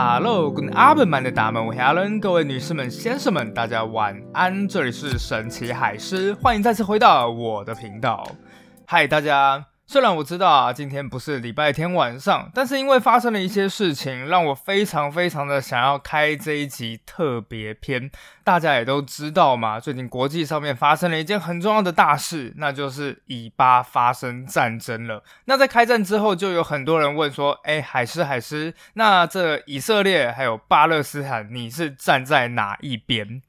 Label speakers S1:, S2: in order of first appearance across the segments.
S1: Hello，跟阿本曼的大门，我是 Alan，各位女士们、先生们，大家晚安。这里是神奇海狮，欢迎再次回到我的频道。嗨，大家。虽然我知道啊，今天不是礼拜天晚上，但是因为发生了一些事情，让我非常非常的想要开这一集特别篇。大家也都知道嘛，最近国际上面发生了一件很重要的大事，那就是以巴发生战争了。那在开战之后，就有很多人问说：“哎，海狮海狮，那这以色列还有巴勒斯坦，你是站在哪一边？”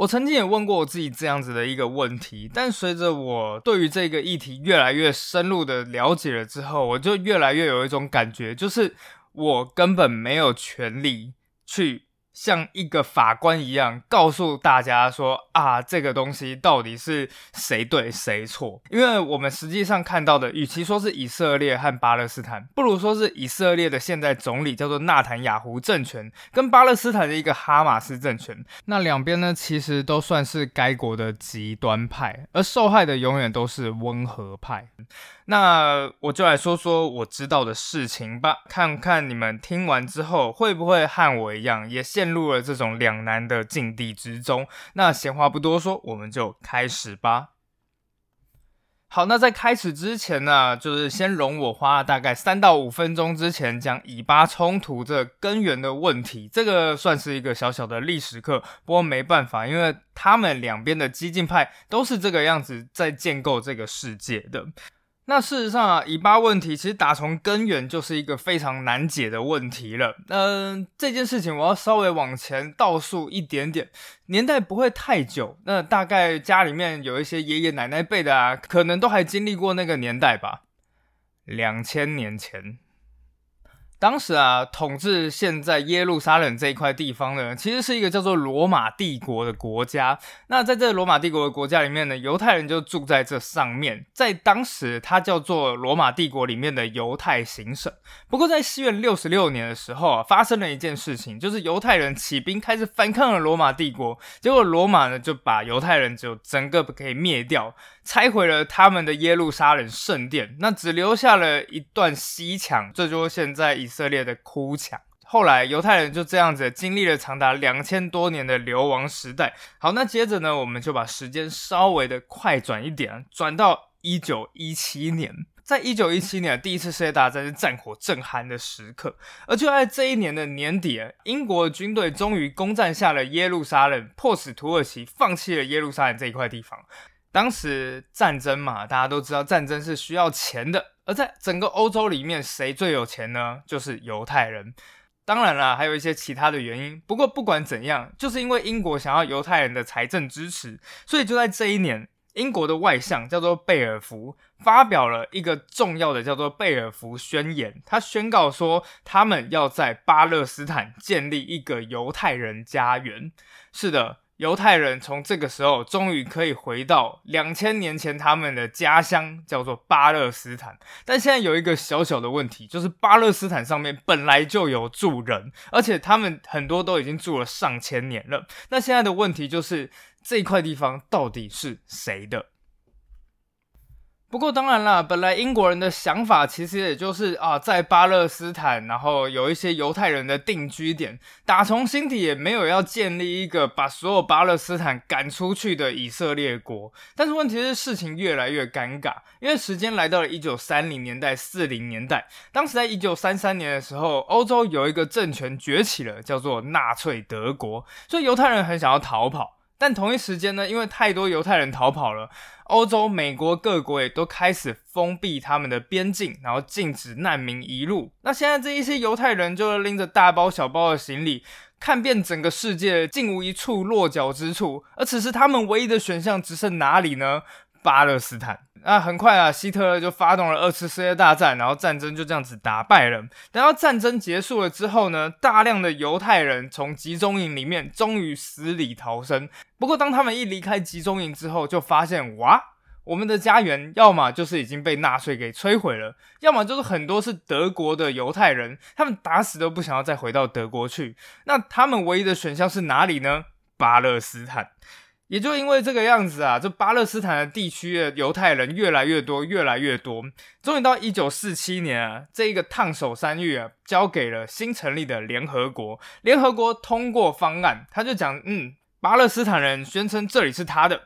S1: 我曾经也问过我自己这样子的一个问题，但随着我对于这个议题越来越深入的了解了之后，我就越来越有一种感觉，就是我根本没有权利去。像一个法官一样告诉大家说啊，这个东西到底是谁对谁错？因为我们实际上看到的，与其说是以色列和巴勒斯坦，不如说是以色列的现在总理叫做纳坦雅胡政权，跟巴勒斯坦的一个哈马斯政权。那两边呢，其实都算是该国的极端派，而受害的永远都是温和派。那我就来说说我知道的事情吧，看看你们听完之后会不会和我一样，也陷入了这种两难的境地之中。那闲话不多说，我们就开始吧。好，那在开始之前呢，就是先容我花大概三到五分钟之前讲以巴冲突这根源的问题，这个算是一个小小的历史课。不过没办法，因为他们两边的激进派都是这个样子在建构这个世界的。那事实上啊，以巴问题其实打从根源就是一个非常难解的问题了。嗯，这件事情我要稍微往前倒数一点点，年代不会太久。那大概家里面有一些爷爷奶奶辈的啊，可能都还经历过那个年代吧，两千年前。当时啊，统治现在耶路撒冷这一块地方呢，其实是一个叫做罗马帝国的国家。那在这罗马帝国的国家里面呢，犹太人就住在这上面。在当时，它叫做罗马帝国里面的犹太行省。不过，在西元六十六年的时候啊，发生了一件事情，就是犹太人起兵开始反抗了罗马帝国。结果，罗马呢就把犹太人就整个给灭掉。拆毁了他们的耶路撒冷圣殿，那只留下了一段西墙，这就是现在以以色列的哭墙。后来犹太人就这样子经历了长达两千多年的流亡时代。好，那接着呢，我们就把时间稍微的快转一点，转到一九一七年。在一九一七年，第一次世界大战是战火正酣的时刻，而就在这一年的年底，英国军队终于攻占下了耶路撒冷，迫使土耳其放弃了耶路撒冷这一块地方。当时战争嘛，大家都知道战争是需要钱的，而在整个欧洲里面，谁最有钱呢？就是犹太人。当然了，还有一些其他的原因。不过不管怎样，就是因为英国想要犹太人的财政支持，所以就在这一年，英国的外相叫做贝尔福发表了一个重要的叫做贝尔福宣言。他宣告说，他们要在巴勒斯坦建立一个犹太人家园。是的。犹太人从这个时候终于可以回到两千年前他们的家乡，叫做巴勒斯坦。但现在有一个小小的问题，就是巴勒斯坦上面本来就有住人，而且他们很多都已经住了上千年了。那现在的问题就是这块地方到底是谁的？不过当然了，本来英国人的想法其实也就是啊，在巴勒斯坦，然后有一些犹太人的定居点，打从心底也没有要建立一个把所有巴勒斯坦赶出去的以色列国。但是问题是事情越来越尴尬，因为时间来到了一九三零年代、四零年代，当时在一九三三年的时候，欧洲有一个政权崛起了，叫做纳粹德国，所以犹太人很想要逃跑。但同一时间呢，因为太多犹太人逃跑了，欧洲、美国各国也都开始封闭他们的边境，然后禁止难民移入。那现在这一些犹太人就拎着大包小包的行李，看遍整个世界，竟无一处落脚之处。而此时他们唯一的选项只剩哪里呢？巴勒斯坦。那很快啊，希特勒就发动了二次世界大战，然后战争就这样子打败了。等到战争结束了之后呢，大量的犹太人从集中营里面终于死里逃生。不过，当他们一离开集中营之后，就发现哇，我们的家园要么就是已经被纳粹给摧毁了，要么就是很多是德国的犹太人，他们打死都不想要再回到德国去。那他们唯一的选项是哪里呢？巴勒斯坦。也就因为这个样子啊，这巴勒斯坦的地区的犹太人越来越多，越来越多。终于到一九四七年啊，这一个烫手山芋啊，交给了新成立的联合国。联合国通过方案，他就讲，嗯，巴勒斯坦人宣称这里是他的，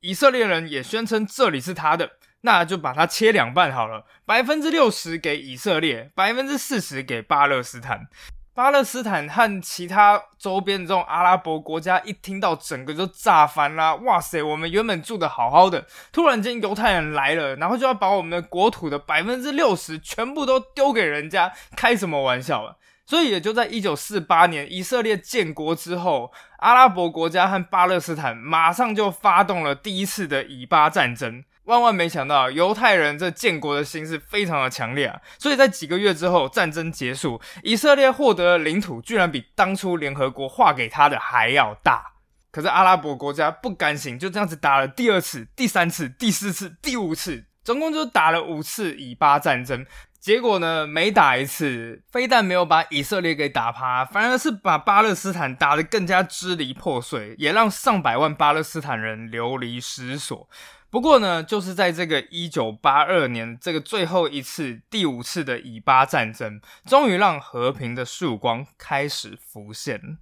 S1: 以色列人也宣称这里是他的，那就把它切两半好了，百分之六十给以色列，百分之四十给巴勒斯坦。巴勒斯坦和其他周边的这种阿拉伯国家一听到，整个就炸翻啦！哇塞，我们原本住的好好的，突然间犹太人来了，然后就要把我们的国土的百分之六十全部都丢给人家，开什么玩笑啊！所以也就在一九四八年以色列建国之后，阿拉伯国家和巴勒斯坦马上就发动了第一次的以巴战争。万万没想到，犹太人这建国的心是非常的强烈啊！所以在几个月之后，战争结束，以色列获得的领土居然比当初联合国划给他的还要大。可是阿拉伯国家不甘心，就这样子打了第二次、第三次、第四次、第五次，总共就打了五次以巴战争。结果呢，每打一次，非但没有把以色列给打趴，反而是把巴勒斯坦打得更加支离破碎，也让上百万巴勒斯坦人流离失所。不过呢，就是在这个一九八二年，这个最后一次、第五次的以巴战争，终于让和平的曙光开始浮现。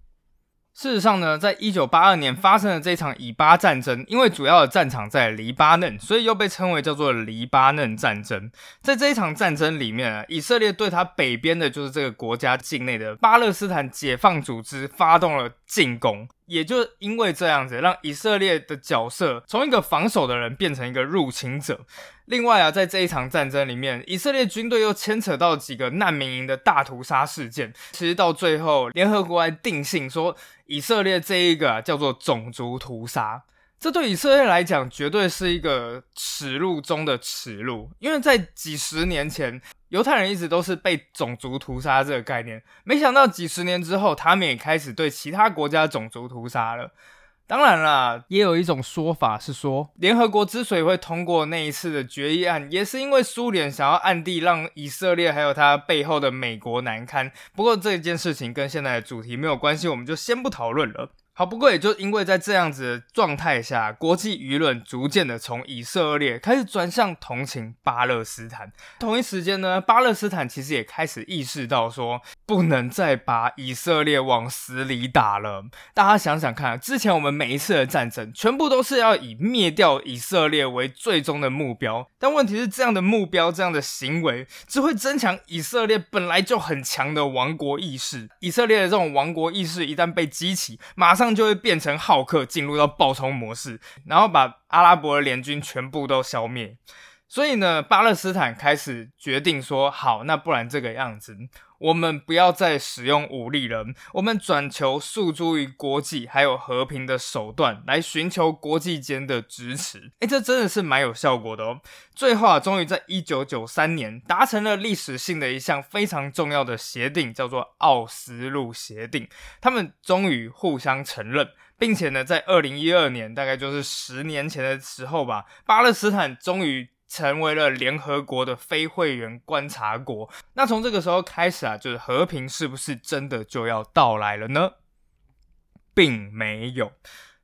S1: 事实上呢，在一九八二年发生的这场以巴战争，因为主要的战场在黎巴嫩，所以又被称为叫做黎巴嫩战争。在这一场战争里面啊，以色列对他北边的，就是这个国家境内的巴勒斯坦解放组织发动了进攻。也就因为这样子，让以色列的角色从一个防守的人变成一个入侵者。另外啊，在这一场战争里面，以色列军队又牵扯到几个难民营的大屠杀事件。其实到最后，联合国还定性说，以色列这一个叫做种族屠杀。这对以色列来讲，绝对是一个耻辱中的耻辱，因为在几十年前，犹太人一直都是被种族屠杀这个概念，没想到几十年之后，他们也开始对其他国家种族屠杀了。当然啦，也有一种说法是说，联合国之所以会通过那一次的决议案，也是因为苏联想要暗地让以色列还有他背后的美国难堪。不过这件事情跟现在的主题没有关系，我们就先不讨论了。好，不过也就因为在这样子的状态下，国际舆论逐渐的从以色列开始转向同情巴勒斯坦。同一时间呢，巴勒斯坦其实也开始意识到说，不能再把以色列往死里打了。大家想想看，之前我们每一次的战争，全部都是要以灭掉以色列为最终的目标。但问题是，这样的目标，这样的行为，只会增强以色列本来就很强的亡国意识。以色列的这种亡国意识一旦被激起，马上。就会变成浩克，进入到爆冲模式，然后把阿拉伯联军全部都消灭。所以呢，巴勒斯坦开始决定说：好，那不然这个样子。我们不要再使用武力了，我们转求诉诸于国际，还有和平的手段来寻求国际间的支持。哎，这真的是蛮有效果的哦。最后啊，终于在一九九三年达成了历史性的一项非常重要的协定，叫做奥斯陆协定。他们终于互相承认，并且呢，在二零一二年，大概就是十年前的时候吧，巴勒斯坦终于。成为了联合国的非会员观察国。那从这个时候开始啊，就是和平是不是真的就要到来了呢？并没有。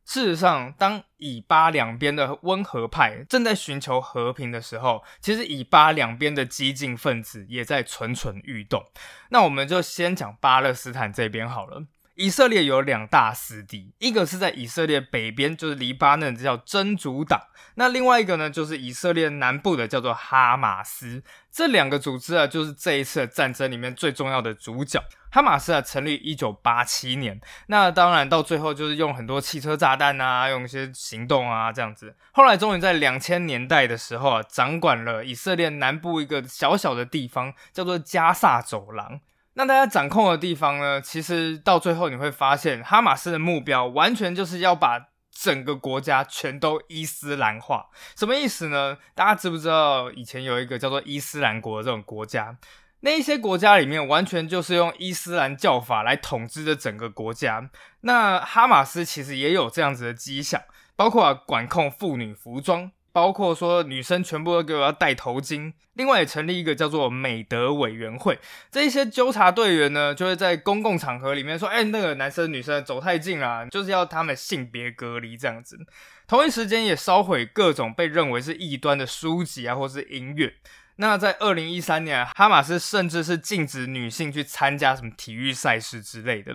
S1: 事实上，当以巴两边的温和派正在寻求和平的时候，其实以巴两边的激进分子也在蠢蠢欲动。那我们就先讲巴勒斯坦这边好了。以色列有两大死敌，一个是在以色列北边，就是黎巴嫩，叫真主党；那另外一个呢，就是以色列南部的，叫做哈马斯。这两个组织啊，就是这一次的战争里面最重要的主角。哈马斯啊，成立一九八七年，那当然到最后就是用很多汽车炸弹啊，用一些行动啊这样子。后来终于在两千年代的时候啊，掌管了以色列南部一个小小的地方，叫做加萨走廊。那大家掌控的地方呢？其实到最后你会发现，哈马斯的目标完全就是要把整个国家全都伊斯兰化。什么意思呢？大家知不知道以前有一个叫做伊斯兰国的这种国家？那一些国家里面完全就是用伊斯兰教法来统治着整个国家。那哈马斯其实也有这样子的迹象，包括管控妇女服装。包括说女生全部都给我要戴头巾，另外也成立一个叫做美德委员会。这一些纠察队员呢，就会在公共场合里面说：“哎，那个男生女生走太近了，就是要他们性别隔离这样子。”同一时间也烧毁各种被认为是异端的书籍啊，或是音乐。那在二零一三年，哈马斯甚至是禁止女性去参加什么体育赛事之类的。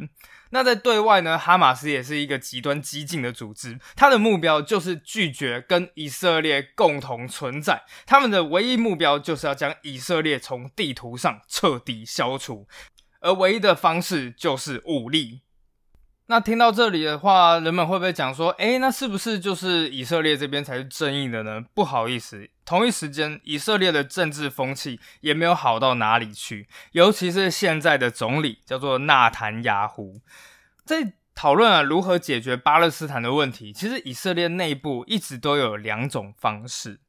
S1: 那在对外呢，哈马斯也是一个极端激进的组织，它的目标就是拒绝跟以色列共同存在，他们的唯一目标就是要将以色列从地图上彻底消除，而唯一的方式就是武力。那听到这里的话，人们会不会讲说，哎，那是不是就是以色列这边才是正义的呢？不好意思，同一时间，以色列的政治风气也没有好到哪里去，尤其是现在的总理叫做纳坦雅胡，在讨论啊如何解决巴勒斯坦的问题。其实以色列内部一直都有两种方式。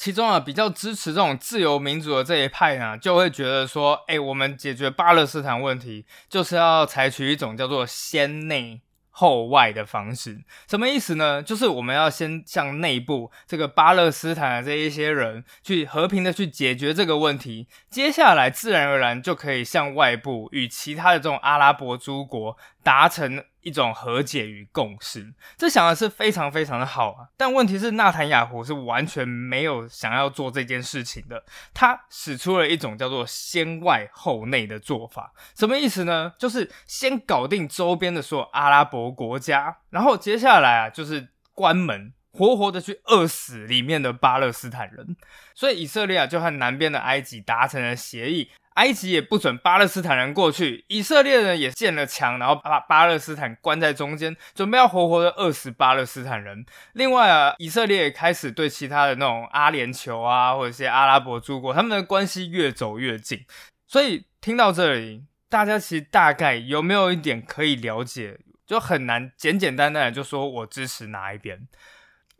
S1: 其中啊，比较支持这种自由民主的这一派呢，就会觉得说，哎，我们解决巴勒斯坦问题，就是要采取一种叫做先内后外的方式。什么意思呢？就是我们要先向内部这个巴勒斯坦的这一些人去和平的去解决这个问题，接下来自然而然就可以向外部与其他的这种阿拉伯诸国达成。一种和解与共识，这想的是非常非常的好啊。但问题是，纳坦雅胡是完全没有想要做这件事情的。他使出了一种叫做先外后内的做法，什么意思呢？就是先搞定周边的所有阿拉伯国家，然后接下来啊，就是关门，活活的去饿死里面的巴勒斯坦人。所以以色列啊，就和南边的埃及达成了协议。埃及也不准巴勒斯坦人过去，以色列人也建了墙，然后把巴勒斯坦关在中间，准备要活活的饿死巴勒斯坦人。另外啊，以色列也开始对其他的那种阿联酋啊，或者一些阿拉伯诸国，他们的关系越走越近。所以听到这里，大家其实大概有没有一点可以了解？就很难简简单单的就说我支持哪一边。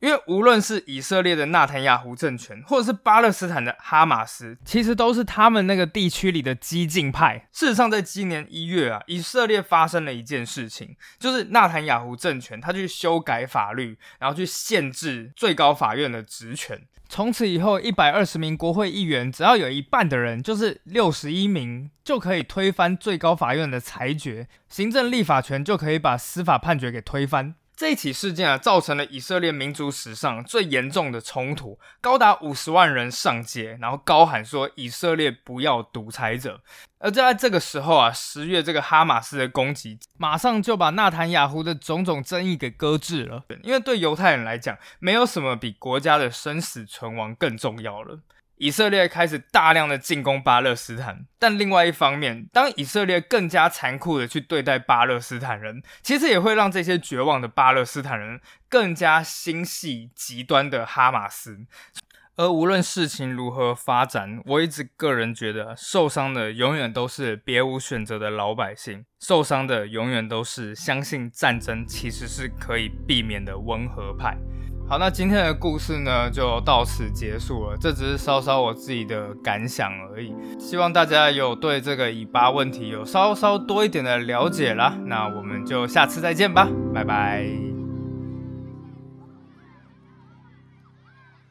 S1: 因为无论是以色列的纳坦雅胡政权，或者是巴勒斯坦的哈马斯，其实都是他们那个地区里的激进派。事实上，在今年一月啊，以色列发生了一件事情，就是纳坦雅胡政权他去修改法律，然后去限制最高法院的职权。从此以后，一百二十名国会议员，只要有一半的人，就是六十一名，就可以推翻最高法院的裁决，行政立法权就可以把司法判决给推翻。这一起事件啊，造成了以色列民族史上最严重的冲突，高达五十万人上街，然后高喊说以色列不要独裁者。而就在这个时候啊，十月这个哈马斯的攻击，马上就把纳坦雅胡的种种争议给搁置了，因为对犹太人来讲，没有什么比国家的生死存亡更重要了。以色列开始大量的进攻巴勒斯坦，但另外一方面，当以色列更加残酷的去对待巴勒斯坦人，其实也会让这些绝望的巴勒斯坦人更加心系极端的哈马斯。而无论事情如何发展，我一直个人觉得，受伤的永远都是别无选择的老百姓，受伤的永远都是相信战争其实是可以避免的温和派。好，那今天的故事呢，就到此结束了。这只是稍稍我自己的感想而已，希望大家有对这个尾巴问题有稍稍多一点的了解啦。那我们就下次再见吧，拜拜。